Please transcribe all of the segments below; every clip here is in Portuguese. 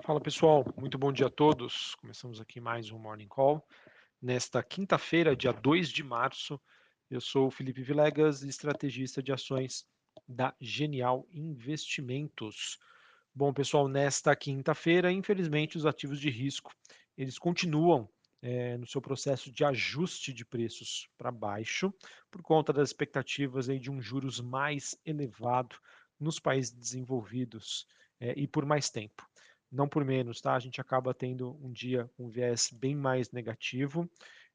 Fala pessoal, muito bom dia a todos. Começamos aqui mais um Morning Call. Nesta quinta-feira, dia 2 de março, eu sou o Felipe Vilegas, estrategista de ações da Genial Investimentos. Bom, pessoal, nesta quinta-feira, infelizmente, os ativos de risco eles continuam é, no seu processo de ajuste de preços para baixo, por conta das expectativas aí de um juros mais elevado nos países desenvolvidos é, e por mais tempo não por menos, tá? A gente acaba tendo um dia um viés bem mais negativo,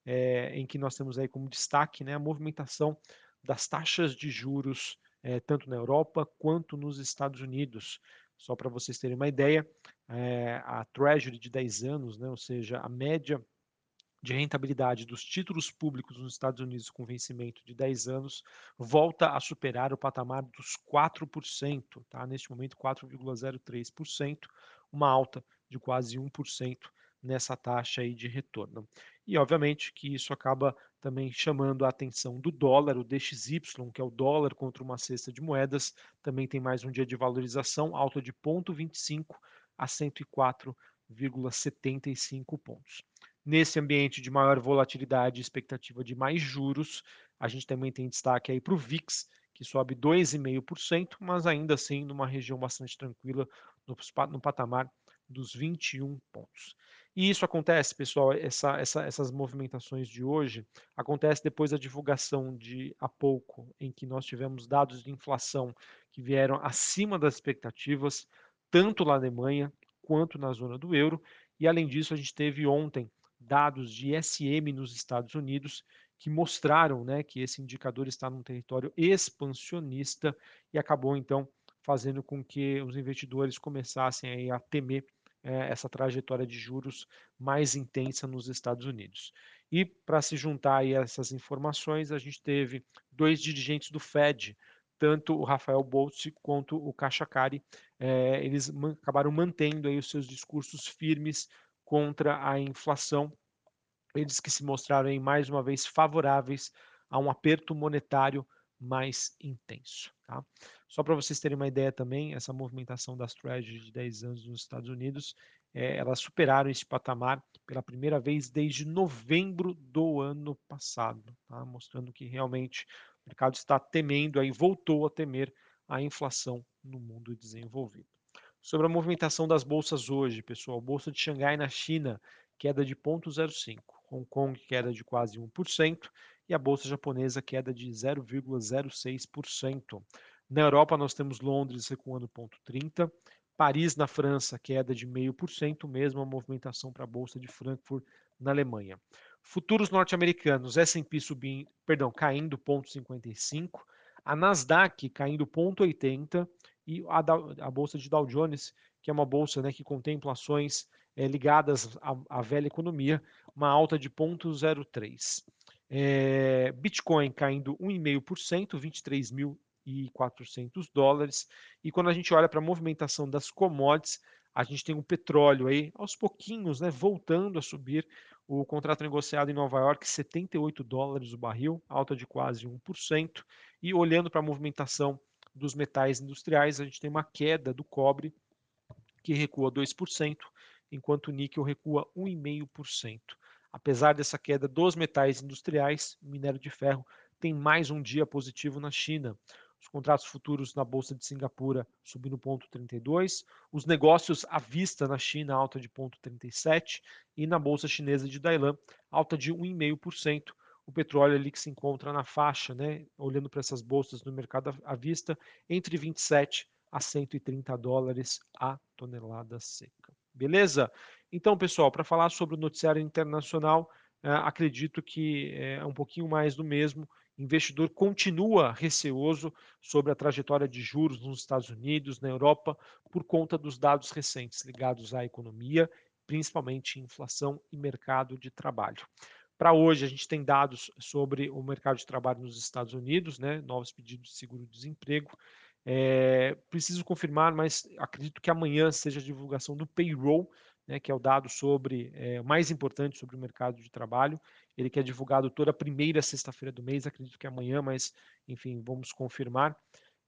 é, em que nós temos aí como destaque né, a movimentação das taxas de juros, é, tanto na Europa quanto nos Estados Unidos. Só para vocês terem uma ideia, é, a Treasury de 10 anos, né, ou seja, a média de rentabilidade dos títulos públicos nos Estados Unidos com vencimento de 10 anos volta a superar o patamar dos 4%, tá? neste momento 4,03%, uma alta de quase 1% nessa taxa aí de retorno. E obviamente que isso acaba também chamando a atenção do dólar, o DXY, que é o dólar contra uma cesta de moedas, também tem mais um dia de valorização, alta de 0,25 a 104,75 pontos. Nesse ambiente de maior volatilidade e expectativa de mais juros, a gente também tem destaque aí para o VIX, que sobe 2,5%, mas ainda assim numa região bastante tranquila, no, patamar dos 21 pontos. E isso acontece, pessoal, essa, essa, essas movimentações de hoje acontece depois da divulgação de há pouco, em que nós tivemos dados de inflação que vieram acima das expectativas, tanto na Alemanha quanto na zona do euro. E além disso, a gente teve ontem dados de SM nos Estados Unidos que mostraram né, que esse indicador está num território expansionista e acabou então fazendo com que os investidores começassem a temer é, essa trajetória de juros mais intensa nos Estados Unidos. E para se juntar a essas informações, a gente teve dois dirigentes do Fed, tanto o Rafael Boltz quanto o Kashakari, é, eles man acabaram mantendo aí os seus discursos firmes contra a inflação. Eles que se mostraram mais uma vez favoráveis a um aperto monetário mais intenso. Tá? Só para vocês terem uma ideia também, essa movimentação das Treasuries de 10 anos nos Estados Unidos, é, elas superaram esse patamar pela primeira vez desde novembro do ano passado, tá? mostrando que realmente o mercado está temendo, aí voltou a temer a inflação no mundo desenvolvido. Sobre a movimentação das bolsas hoje, pessoal, bolsa de Xangai na China, queda de 0,05, Hong Kong queda de quase 1% e a bolsa japonesa queda de 0,06%. Na Europa nós temos Londres recuando 0,30, Paris na França queda de 0,5%, mesma movimentação para a bolsa de Frankfurt na Alemanha. Futuros norte-americanos, S&P subindo, perdão, caindo 0,55, a Nasdaq caindo 0,80 e a, a, bolsa de Dow Jones, que é uma bolsa né, que contempla ações é, ligadas à, à, velha economia, uma alta de 0,03. É, Bitcoin caindo 1,5%, 23.400 dólares. E quando a gente olha para a movimentação das commodities, a gente tem o petróleo aí aos pouquinhos, né, voltando a subir. O contrato negociado em Nova York, 78 dólares o barril, alta de quase 1%. E olhando para a movimentação dos metais industriais, a gente tem uma queda do cobre, que recua 2%, enquanto o níquel recua 1,5%. Apesar dessa queda dos metais industriais, o minério de ferro tem mais um dia positivo na China. Os contratos futuros na Bolsa de Singapura subindo 0,32, os negócios à vista na China alta de 0,37 e na Bolsa Chinesa de Dailan alta de 1,5%, o petróleo ali que se encontra na faixa, né, olhando para essas bolsas no mercado à vista, entre 27 a 130 dólares a tonelada seca. Beleza? Então, pessoal, para falar sobre o noticiário internacional, é, acredito que é um pouquinho mais do mesmo. O investidor continua receoso sobre a trajetória de juros nos Estados Unidos, na Europa, por conta dos dados recentes ligados à economia, principalmente inflação e mercado de trabalho. Para hoje, a gente tem dados sobre o mercado de trabalho nos Estados Unidos, né, novos pedidos de seguro-desemprego. É, preciso confirmar, mas acredito que amanhã seja a divulgação do payroll, né, que é o dado sobre é, mais importante sobre o mercado de trabalho. Ele que é divulgado toda primeira sexta-feira do mês, acredito que amanhã, mas enfim, vamos confirmar.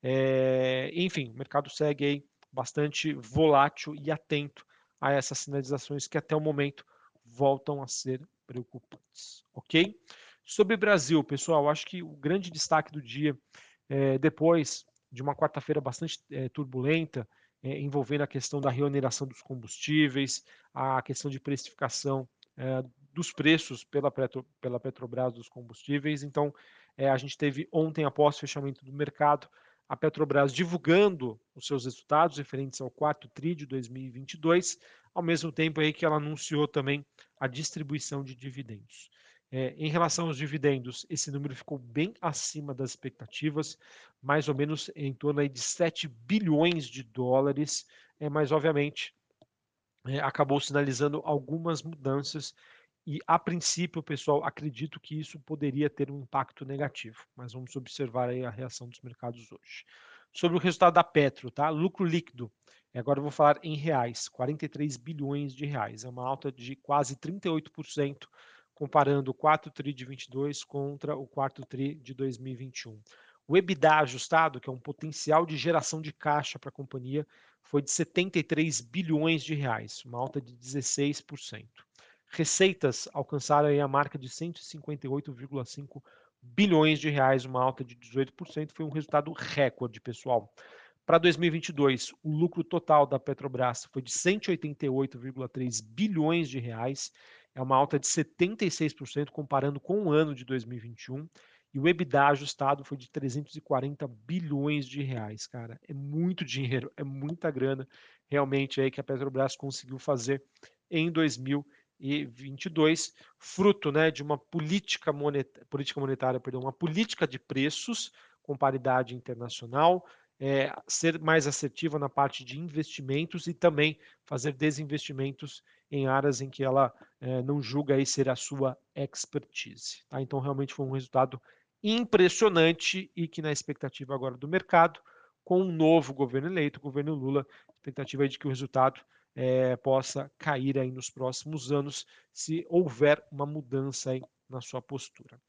É, enfim, o mercado segue aí bastante volátil e atento a essas sinalizações que até o momento voltam a ser preocupantes, ok? Sobre Brasil, pessoal, acho que o grande destaque do dia, é, depois de uma quarta-feira bastante é, turbulenta, é, envolvendo a questão da reoneração dos combustíveis, a questão de precificação é, dos preços pela, Petro, pela Petrobras dos combustíveis. Então, a gente teve ontem, após o fechamento do mercado, a Petrobras divulgando os seus resultados referentes ao quarto TRI de 2022, ao mesmo tempo aí que ela anunciou também a distribuição de dividendos. É, em relação aos dividendos, esse número ficou bem acima das expectativas, mais ou menos em torno de 7 bilhões de dólares, é, mas obviamente é, acabou sinalizando algumas mudanças e a princípio, pessoal, acredito que isso poderia ter um impacto negativo, mas vamos observar aí a reação dos mercados hoje. Sobre o resultado da Petro, tá? Lucro líquido. Agora eu vou falar em reais, 43 bilhões de reais, é uma alta de quase 38% comparando o 4 tri de 22 contra o 4 tri de 2021. O EBITDA ajustado, que é um potencial de geração de caixa para a companhia, foi de 73 bilhões de reais, uma alta de 16%. Receitas alcançaram a marca de 158,5 bilhões de reais, uma alta de 18%, foi um resultado recorde, pessoal. Para 2022, o lucro total da Petrobras foi de 188,3 bilhões de reais, é uma alta de 76% comparando com o ano de 2021. E o EBITDA ajustado foi de 340 bilhões de reais, cara. É muito dinheiro, é muita grana realmente aí que a Petrobras conseguiu fazer em 2022 2022, fruto né, de uma política monetária, política monetária, perdão, uma política de preços com paridade internacional, é, ser mais assertiva na parte de investimentos e também fazer desinvestimentos em áreas em que ela é, não julga aí ser a sua expertise. Tá? Então, realmente foi um resultado impressionante e que na expectativa agora do mercado, com um novo governo eleito, o governo Lula, expectativa de que o resultado é, possa cair aí nos próximos anos, se houver uma mudança aí na sua postura.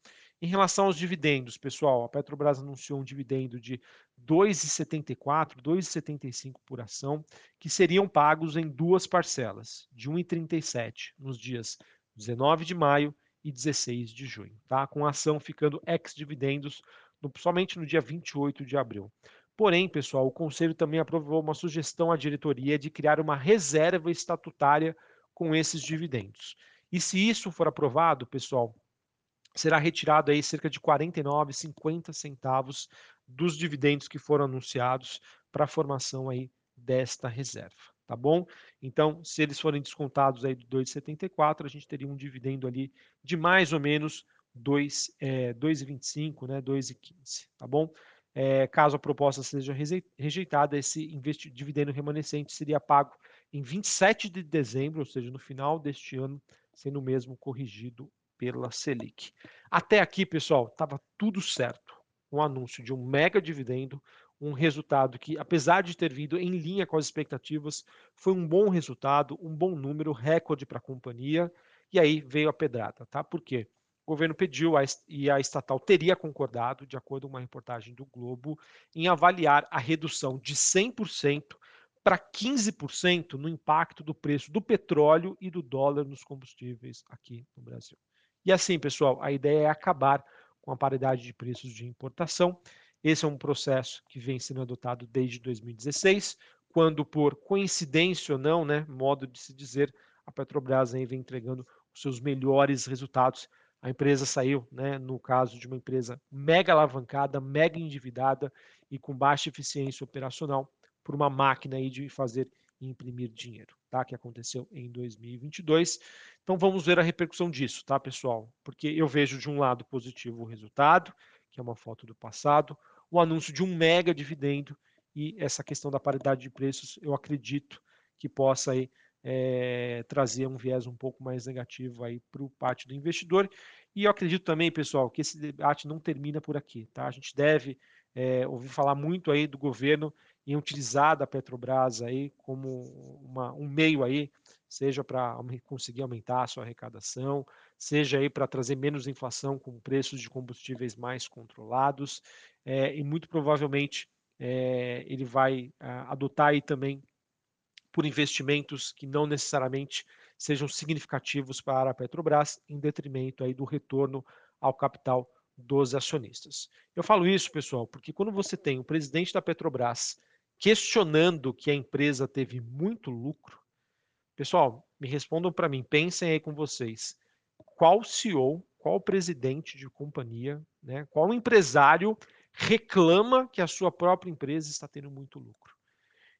Em relação aos dividendos, pessoal, a Petrobras anunciou um dividendo de 2,74, 2,75 por ação, que seriam pagos em duas parcelas, de 1,37 nos dias 19 de maio e 16 de junho, tá? Com a ação ficando ex-dividendos somente no dia 28 de abril. Porém, pessoal, o Conselho também aprovou uma sugestão à diretoria de criar uma reserva estatutária com esses dividendos. E se isso for aprovado, pessoal, será retirado aí cerca de 49, 50 centavos dos dividendos que foram anunciados para a formação aí desta reserva, tá bom? Então, se eles forem descontados aí de 2,74, a gente teria um dividendo ali de mais ou menos 2,25, é, né, 2,15, tá bom? É, caso a proposta seja rejeitada, esse dividendo remanescente seria pago em 27 de dezembro, ou seja, no final deste ano, sendo mesmo corrigido pela Selic. Até aqui, pessoal, estava tudo certo. Um anúncio de um mega dividendo, um resultado que, apesar de ter vindo em linha com as expectativas, foi um bom resultado, um bom número, recorde para a companhia. E aí veio a pedrada, tá? Por quê? o governo pediu e a estatal teria concordado, de acordo com uma reportagem do Globo, em avaliar a redução de 100% para 15% no impacto do preço do petróleo e do dólar nos combustíveis aqui no Brasil. E assim, pessoal, a ideia é acabar com a paridade de preços de importação. Esse é um processo que vem sendo adotado desde 2016, quando, por coincidência ou não, né, modo de se dizer, a Petrobras vem entregando os seus melhores resultados a empresa saiu, né, no caso de uma empresa mega alavancada, mega endividada e com baixa eficiência operacional, por uma máquina aí de fazer imprimir dinheiro, tá? Que aconteceu em 2022. Então vamos ver a repercussão disso, tá, pessoal? Porque eu vejo de um lado positivo o resultado, que é uma foto do passado, o anúncio de um mega dividendo e essa questão da paridade de preços, eu acredito que possa aí é, trazer um viés um pouco mais negativo aí para o parte do investidor. E eu acredito também, pessoal, que esse debate não termina por aqui, tá? A gente deve é, ouvir falar muito aí do governo em utilizar da Petrobras aí como uma, um meio aí, seja para conseguir aumentar a sua arrecadação, seja aí para trazer menos inflação com preços de combustíveis mais controlados, é, e muito provavelmente é, ele vai adotar aí também por investimentos que não necessariamente sejam significativos para a Petrobras, em detrimento aí do retorno ao capital dos acionistas. Eu falo isso, pessoal, porque quando você tem o presidente da Petrobras questionando que a empresa teve muito lucro, pessoal, me respondam para mim, pensem aí com vocês, qual CEO, qual presidente de companhia, né, qual empresário reclama que a sua própria empresa está tendo muito lucro?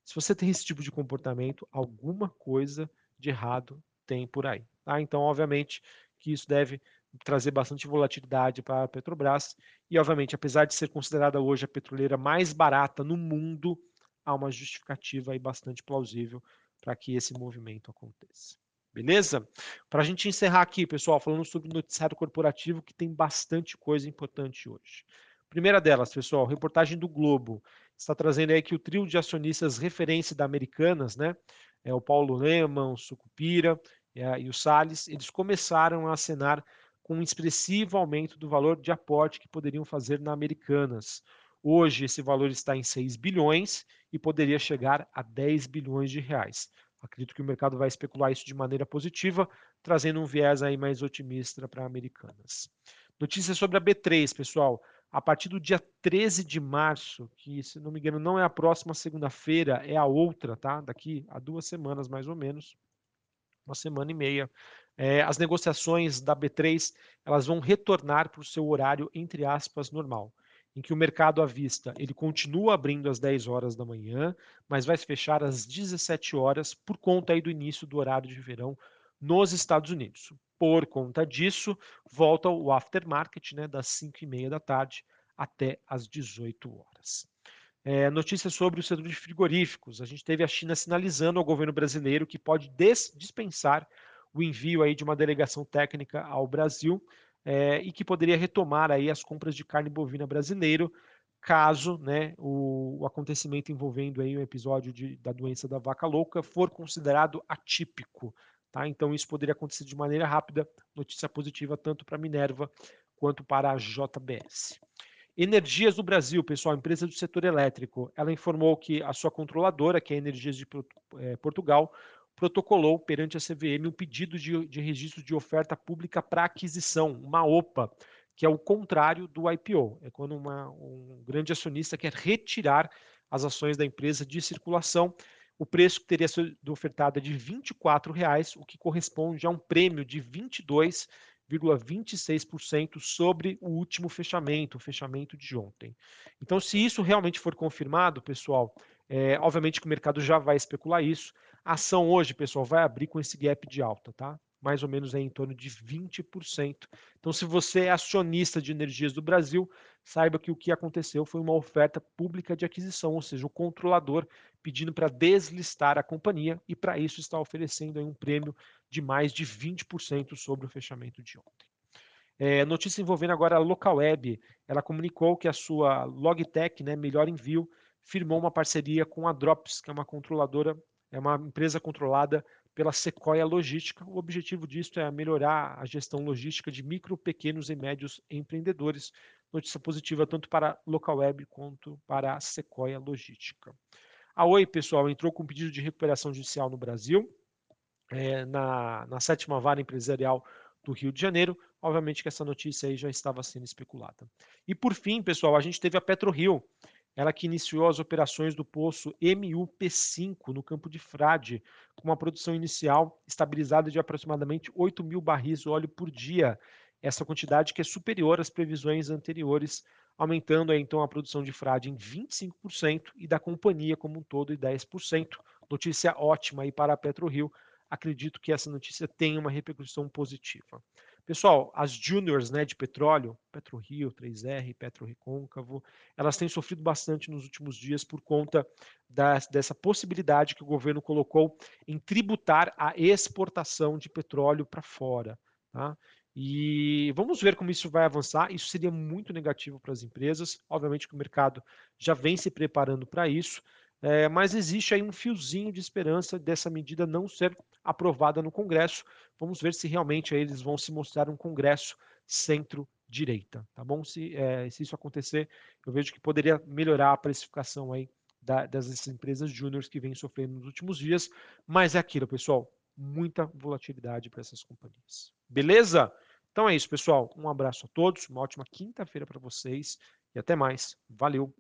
Se você tem esse tipo de comportamento, alguma coisa de errado tem por aí. Tá? Então, obviamente, que isso deve trazer bastante volatilidade para a Petrobras. E, obviamente, apesar de ser considerada hoje a petroleira mais barata no mundo, há uma justificativa aí bastante plausível para que esse movimento aconteça. Beleza? Para a gente encerrar aqui, pessoal, falando sobre noticiário corporativo, que tem bastante coisa importante hoje. Primeira delas, pessoal, reportagem do Globo. Está trazendo aí que o trio de acionistas referência da Americanas, né? É o Paulo Leman, o Sucupira e o Salles, eles começaram a acenar com um expressivo aumento do valor de aporte que poderiam fazer na Americanas. Hoje esse valor está em 6 bilhões e poderia chegar a 10 bilhões de reais. Acredito que o mercado vai especular isso de maneira positiva, trazendo um viés aí mais otimista para Americanas. Notícia sobre a B3, pessoal. A partir do dia 13 de março, que se não me engano não é a próxima segunda-feira, é a outra, tá? Daqui a duas semanas mais ou menos, uma semana e meia, é, as negociações da B3 elas vão retornar para o seu horário, entre aspas, normal, em que o mercado à vista ele continua abrindo às 10 horas da manhã, mas vai fechar às 17 horas por conta aí do início do horário de verão nos Estados Unidos. Por conta disso, volta o aftermarket né, das 5 e meia da tarde até às 18 horas. É, notícias sobre o setor de frigoríficos. A gente teve a China sinalizando ao governo brasileiro que pode dispensar o envio aí de uma delegação técnica ao Brasil é, e que poderia retomar aí as compras de carne bovina brasileiro caso né, o, o acontecimento envolvendo aí o episódio de, da doença da vaca louca for considerado atípico. Tá? Então isso poderia acontecer de maneira rápida, notícia positiva tanto para a Minerva quanto para a JBS. Energias do Brasil, pessoal, empresa do setor elétrico, ela informou que a sua controladora, que é a Energias de é, Portugal, protocolou perante a CVM um pedido de, de registro de oferta pública para aquisição, uma OPA, que é o contrário do IPO. É quando uma, um grande acionista quer retirar as ações da empresa de circulação. O preço que teria sido ofertado é de 24 reais, o que corresponde a um prêmio de 22,26% sobre o último fechamento, o fechamento de ontem. Então, se isso realmente for confirmado, pessoal, é, obviamente que o mercado já vai especular isso. A ação hoje, pessoal, vai abrir com esse gap de alta, tá? Mais ou menos aí em torno de 20%. Então, se você é acionista de energias do Brasil, saiba que o que aconteceu foi uma oferta pública de aquisição, ou seja, o controlador pedindo para deslistar a companhia e para isso está oferecendo um prêmio de mais de 20% sobre o fechamento de ontem. É, notícia envolvendo agora a Localweb. Ela comunicou que a sua Logitech, né, Melhor Envio, firmou uma parceria com a Drops, que é uma controladora é uma empresa controlada pela Sequoia Logística. O objetivo disso é melhorar a gestão logística de micro, pequenos e médios empreendedores. Notícia positiva tanto para a Localweb quanto para a Sequoia Logística. A Oi, pessoal, entrou com pedido de recuperação judicial no Brasil, é, na, na sétima vara empresarial do Rio de Janeiro. Obviamente que essa notícia aí já estava sendo especulada. E por fim, pessoal, a gente teve a PetroRio ela que iniciou as operações do poço MUP5 no campo de Frade, com uma produção inicial estabilizada de aproximadamente 8 mil barris de óleo por dia. Essa quantidade que é superior às previsões anteriores, aumentando então a produção de Frade em 25% e da companhia como um todo em 10%. Notícia ótima aí para a PetroRio. Acredito que essa notícia tenha uma repercussão positiva. Pessoal, as juniors né, de petróleo, PetroRio, 3R, Petro Recôncavo, elas têm sofrido bastante nos últimos dias por conta dessa possibilidade que o governo colocou em tributar a exportação de petróleo para fora. Tá? E vamos ver como isso vai avançar. Isso seria muito negativo para as empresas. Obviamente que o mercado já vem se preparando para isso, é, mas existe aí um fiozinho de esperança dessa medida não ser aprovada no Congresso. Vamos ver se realmente eles vão se mostrar um Congresso centro-direita, tá bom? Se, é, se isso acontecer, eu vejo que poderia melhorar a precificação aí da, das empresas júniores que vêm sofrendo nos últimos dias, mas é aquilo, pessoal, muita volatilidade para essas companhias. Beleza? Então é isso, pessoal. Um abraço a todos, uma ótima quinta-feira para vocês e até mais. Valeu!